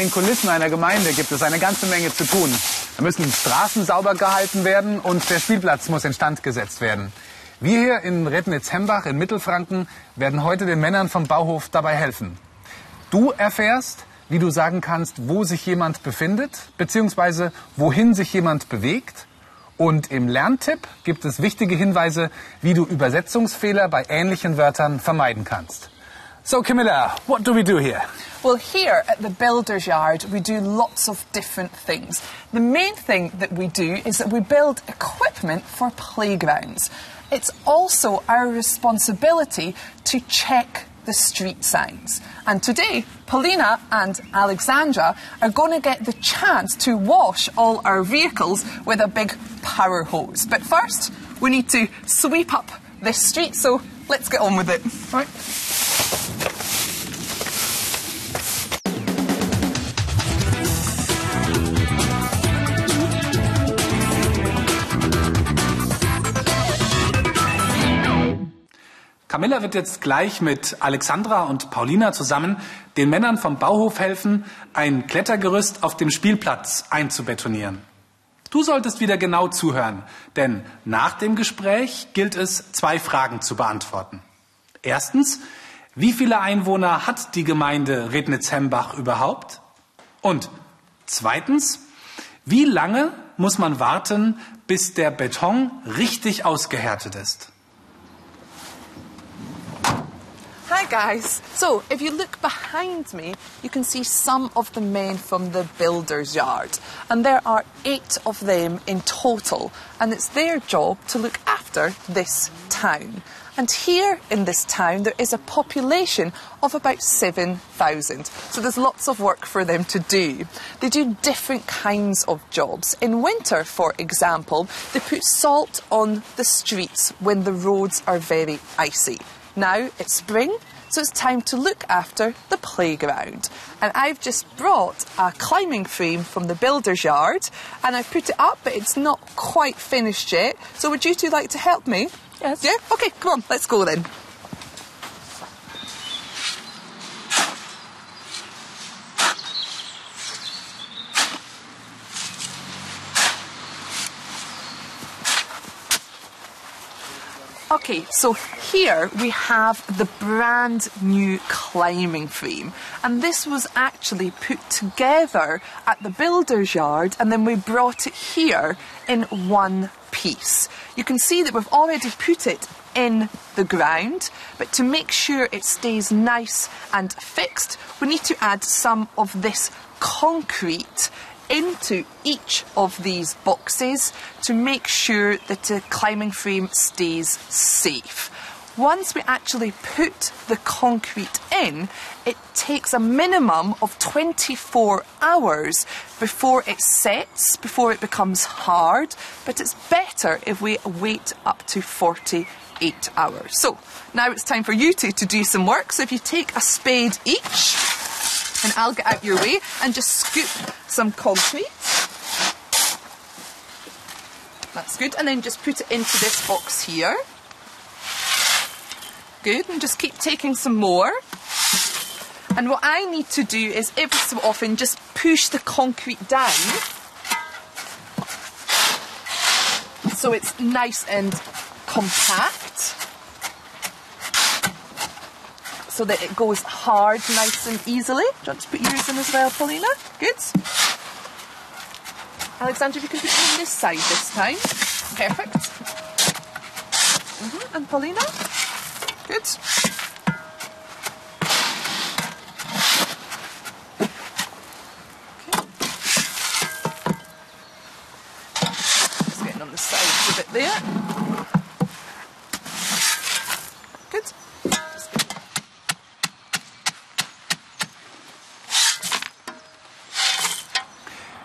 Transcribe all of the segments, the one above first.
Den Kulissen einer Gemeinde gibt es eine ganze Menge zu tun. Da müssen Straßen sauber gehalten werden und der Spielplatz muss instand gesetzt werden. Wir hier in Rednitz-Hembach in Mittelfranken werden heute den Männern vom Bauhof dabei helfen. Du erfährst, wie du sagen kannst, wo sich jemand befindet, beziehungsweise wohin sich jemand bewegt. Und im Lerntipp gibt es wichtige Hinweise, wie du Übersetzungsfehler bei ähnlichen Wörtern vermeiden kannst. So, Camilla, what do we do here? Well, here at the Builder's Yard, we do lots of different things. The main thing that we do is that we build equipment for playgrounds. It's also our responsibility to check the street signs. And today, Paulina and Alexandra are going to get the chance to wash all our vehicles with a big power hose. But first, we need to sweep up this street, so let's get on with it. Right. Camilla wird jetzt gleich mit Alexandra und Paulina zusammen den Männern vom Bauhof helfen, ein Klettergerüst auf dem Spielplatz einzubetonieren. Du solltest wieder genau zuhören, denn nach dem Gespräch gilt es, zwei Fragen zu beantworten. Erstens, wie viele Einwohner hat die Gemeinde Rednitz-Hembach überhaupt? Und zweitens, wie lange muss man warten, bis der Beton richtig ausgehärtet ist? Hi guys. So, if you look behind me, you can see some of the men from the builder's yard. And there are eight of them in total. And it's their job to look after this town. And here in this town, there is a population of about 7,000. So there's lots of work for them to do. They do different kinds of jobs. In winter, for example, they put salt on the streets when the roads are very icy. Now it's spring, so it's time to look after the playground. And I've just brought a climbing frame from the builder's yard and I've put it up, but it's not quite finished yet. So would you two like to help me? Yes. Yeah? Okay, come on, let's go then. Okay, so here we have the brand new climbing frame. And this was actually put together at the builder's yard and then we brought it here in one piece. You can see that we've already put it in the ground, but to make sure it stays nice and fixed, we need to add some of this concrete into each of these boxes to make sure that the climbing frame stays safe. Once we actually put the concrete in, it takes a minimum of 24 hours before it sets, before it becomes hard, but it's better if we wait up to 48 hours. So now it's time for you two to do some work. So if you take a spade each, and I'll get out your way and just scoop some concrete. That's good. And then just put it into this box here. Good. And just keep taking some more. And what I need to do is every so often just push the concrete down so it's nice and compact. so that it goes hard nice and easily. Do you want to put yours in as well, Paulina? Good. Alexandra, if you can put it on this side this time. Perfect. hmm And Paulina? Good. Okay. Just getting on the sides a bit there.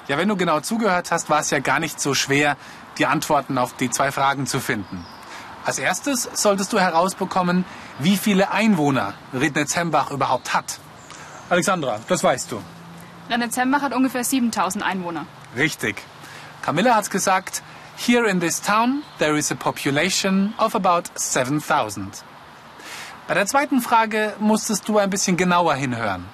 Ja, wenn du genau zugehört hast, war es ja gar nicht so schwer, die Antworten auf die zwei Fragen zu finden. Als erstes solltest du herausbekommen, wie viele Einwohner Rednitz-Hembach überhaupt hat. Alexandra, das weißt du. Rennetzembach hat ungefähr 7000 Einwohner. Richtig. Camilla hat's gesagt, here in this town there is a population of about 7000. Bei der zweiten Frage musstest du ein bisschen genauer hinhören.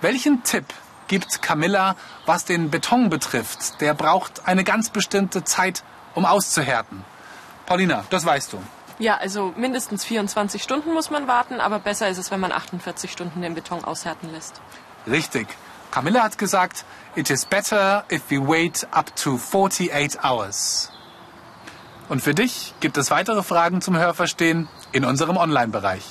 Welchen Tipp gibt Camilla, was den Beton betrifft. Der braucht eine ganz bestimmte Zeit, um auszuhärten. Paulina, das weißt du. Ja, also mindestens 24 Stunden muss man warten, aber besser ist es, wenn man 48 Stunden den Beton aushärten lässt. Richtig. Camilla hat gesagt, it is better if we wait up to 48 hours. Und für dich gibt es weitere Fragen zum Hörverstehen in unserem Online-Bereich.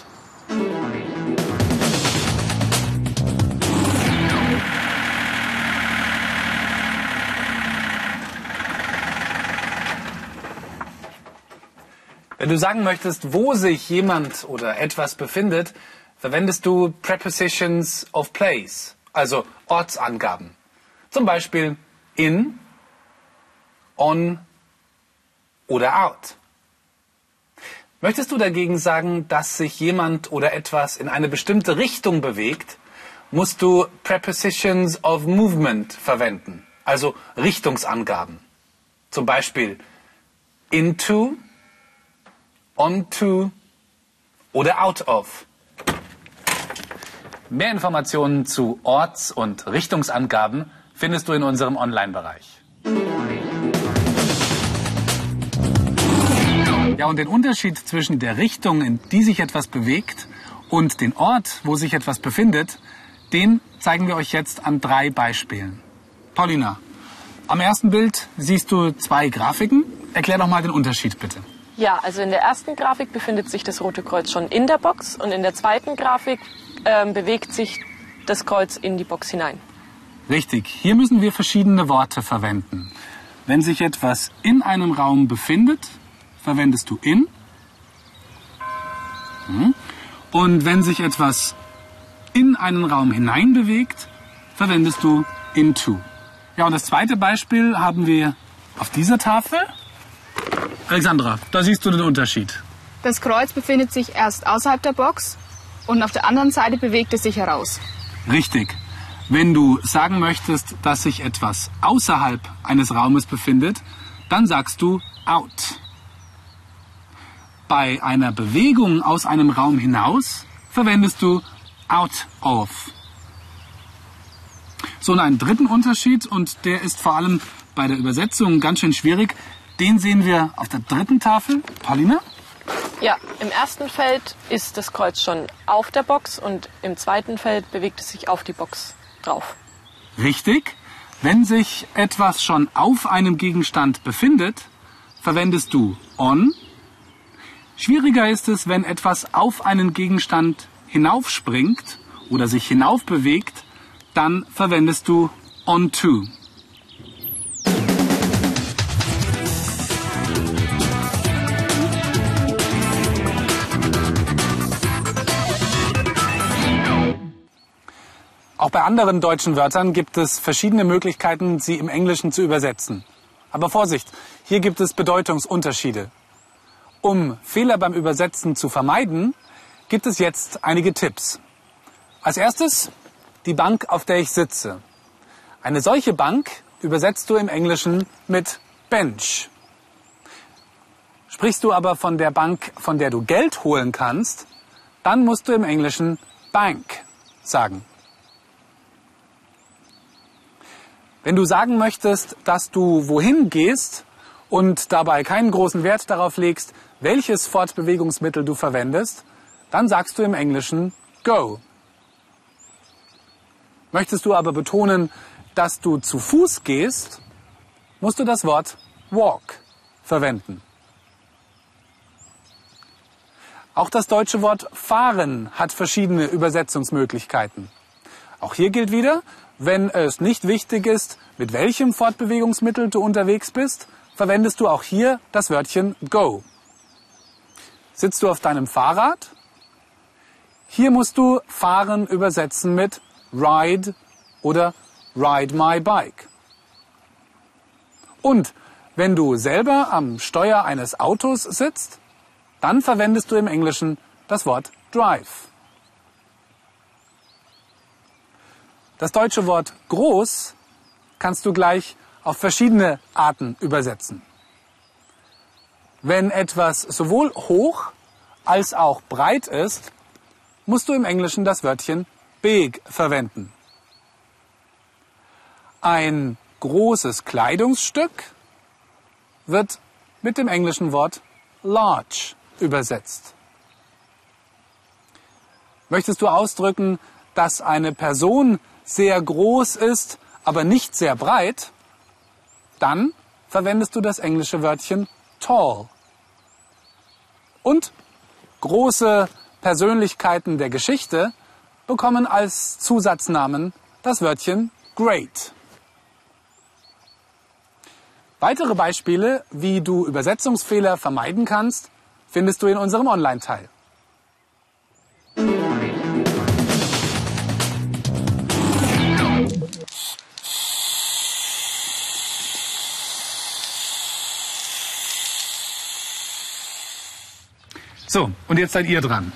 Wenn du sagen möchtest, wo sich jemand oder etwas befindet, verwendest du Prepositions of place, also Ortsangaben. Zum Beispiel in, on oder out. Möchtest du dagegen sagen, dass sich jemand oder etwas in eine bestimmte Richtung bewegt, musst du Prepositions of movement verwenden, also Richtungsangaben. Zum Beispiel into, onto oder out of. Mehr Informationen zu Orts- und Richtungsangaben findest du in unserem Online-Bereich. Ja, und den Unterschied zwischen der Richtung, in die sich etwas bewegt, und den Ort, wo sich etwas befindet, den zeigen wir euch jetzt an drei Beispielen. Paulina, am ersten Bild siehst du zwei Grafiken. Erklär doch mal den Unterschied bitte. Ja, also in der ersten Grafik befindet sich das Rote Kreuz schon in der Box und in der zweiten Grafik ähm, bewegt sich das Kreuz in die Box hinein. Richtig, hier müssen wir verschiedene Worte verwenden. Wenn sich etwas in einem Raum befindet, verwendest du in. Hm. Und wenn sich etwas in einen Raum hinein bewegt, verwendest du into. Ja, und das zweite Beispiel haben wir auf dieser Tafel. Alexandra, da siehst du den Unterschied. Das Kreuz befindet sich erst außerhalb der Box und auf der anderen Seite bewegt es sich heraus. Richtig. Wenn du sagen möchtest, dass sich etwas außerhalb eines Raumes befindet, dann sagst du out. Bei einer Bewegung aus einem Raum hinaus verwendest du out of. So, und einen dritten Unterschied, und der ist vor allem bei der Übersetzung ganz schön schwierig, den sehen wir auf der dritten Tafel. Paulina? Ja, im ersten Feld ist das Kreuz schon auf der Box und im zweiten Feld bewegt es sich auf die Box drauf. Richtig. Wenn sich etwas schon auf einem Gegenstand befindet, verwendest du on. Schwieriger ist es, wenn etwas auf einen Gegenstand hinaufspringt oder sich hinaufbewegt, dann verwendest du onto. Auch bei anderen deutschen Wörtern gibt es verschiedene Möglichkeiten, sie im Englischen zu übersetzen. Aber Vorsicht, hier gibt es Bedeutungsunterschiede. Um Fehler beim Übersetzen zu vermeiden, gibt es jetzt einige Tipps. Als erstes die Bank, auf der ich sitze. Eine solche Bank übersetzt du im Englischen mit Bench. Sprichst du aber von der Bank, von der du Geld holen kannst, dann musst du im Englischen Bank sagen. Wenn du sagen möchtest, dass du wohin gehst und dabei keinen großen Wert darauf legst, welches Fortbewegungsmittel du verwendest, dann sagst du im Englischen go. Möchtest du aber betonen, dass du zu Fuß gehst, musst du das Wort walk verwenden. Auch das deutsche Wort fahren hat verschiedene Übersetzungsmöglichkeiten. Auch hier gilt wieder, wenn es nicht wichtig ist, mit welchem Fortbewegungsmittel du unterwegs bist, verwendest du auch hier das Wörtchen go. Sitzt du auf deinem Fahrrad? Hier musst du fahren übersetzen mit ride oder ride my bike. Und wenn du selber am Steuer eines Autos sitzt, dann verwendest du im Englischen das Wort drive. Das deutsche Wort groß kannst du gleich auf verschiedene Arten übersetzen. Wenn etwas sowohl hoch als auch breit ist, musst du im Englischen das Wörtchen big verwenden. Ein großes Kleidungsstück wird mit dem englischen Wort large übersetzt. Möchtest du ausdrücken, dass eine Person sehr groß ist, aber nicht sehr breit, dann verwendest du das englische Wörtchen tall. Und große Persönlichkeiten der Geschichte bekommen als Zusatznamen das Wörtchen great. Weitere Beispiele, wie du Übersetzungsfehler vermeiden kannst, findest du in unserem Online-Teil. So, und jetzt seid ihr dran.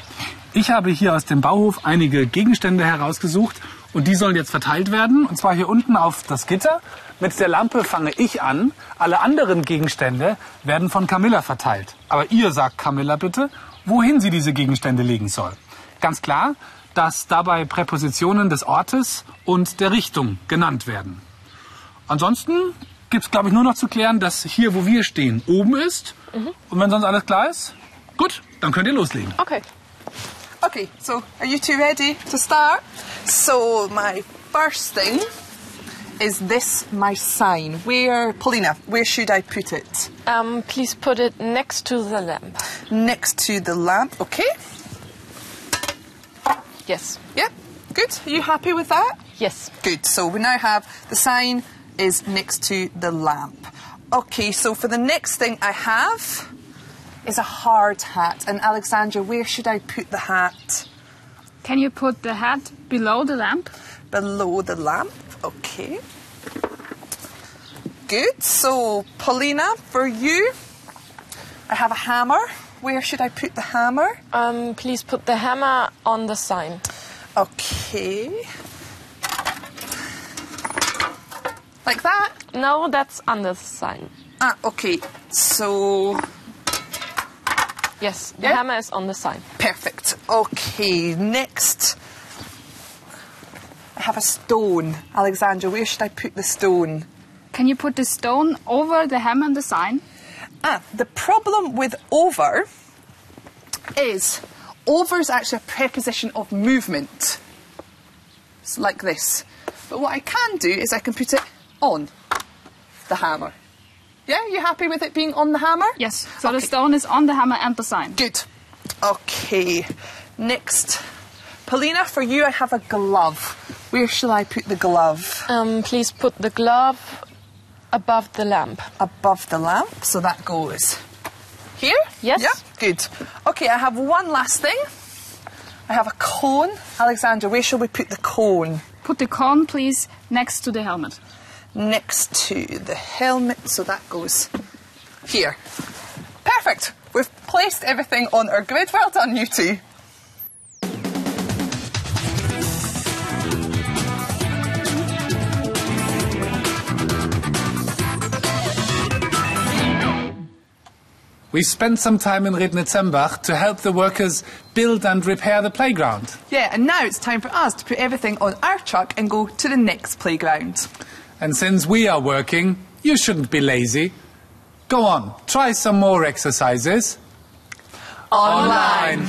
Ich habe hier aus dem Bauhof einige Gegenstände herausgesucht und die sollen jetzt verteilt werden. Und zwar hier unten auf das Gitter. Mit der Lampe fange ich an. Alle anderen Gegenstände werden von Camilla verteilt. Aber ihr sagt Camilla bitte, wohin sie diese Gegenstände legen soll. Ganz klar, dass dabei Präpositionen des Ortes und der Richtung genannt werden. Ansonsten gibt's glaube ich, nur noch zu klären, dass hier, wo wir stehen, oben ist. Und wenn sonst alles klar ist, gut, dann könnt ihr loslegen. Okay. Okay, so are you two ready to start? So my first thing is this my sign. Where, Paulina, where should I put it? Um, please put it next to the lamp. Next to the lamp, okay? Yes. Yep, good. Are you happy with that? Yes. Good. So we now have the sign is next to the lamp. Okay, so for the next thing I have is a hard hat. And Alexandra, where should I put the hat? Can you put the hat below the lamp? Below the lamp. Okay. Good. So, Paulina, for you, I have a hammer. Where should I put the hammer? Um, please put the hammer on the sign. Okay. Like that? No, that's under the sign. Ah, okay. So, Yes, the Yeah? hammer is on the sign. perfect. Okay, next. I have a stone. Alexandra, where should I put the stone? Can you put the stone over the hammer and the sign? Ah, the problem with over is over is actually a preposition of movement. It's like this. But what I can do is I can put it on the hammer. Yeah, you happy with it being on the hammer? Yes. So the stone is on the hammer and the sign. Good. Okay. Next. Paulina, for you I have a glove. Where shall I put the glove? Um, please put the glove above the lamp. Above the lamp, so that goes here? Yes. Yeah, good. Okay, I have one last thing. I have a cone. Alexandra, where shall we put the cone? Put the cone, please, next to the helmet. Next to the helmet, so that goes here. Perfect. We've placed everything on our grid. Well done, you two. We spent some time in Rednitzembach to help the workers build and repair the playground. Yeah, and now it's time for us to put everything on our truck and go to the next playground. And since we are working, you shouldn't be lazy. Go on, try some more exercises. Online.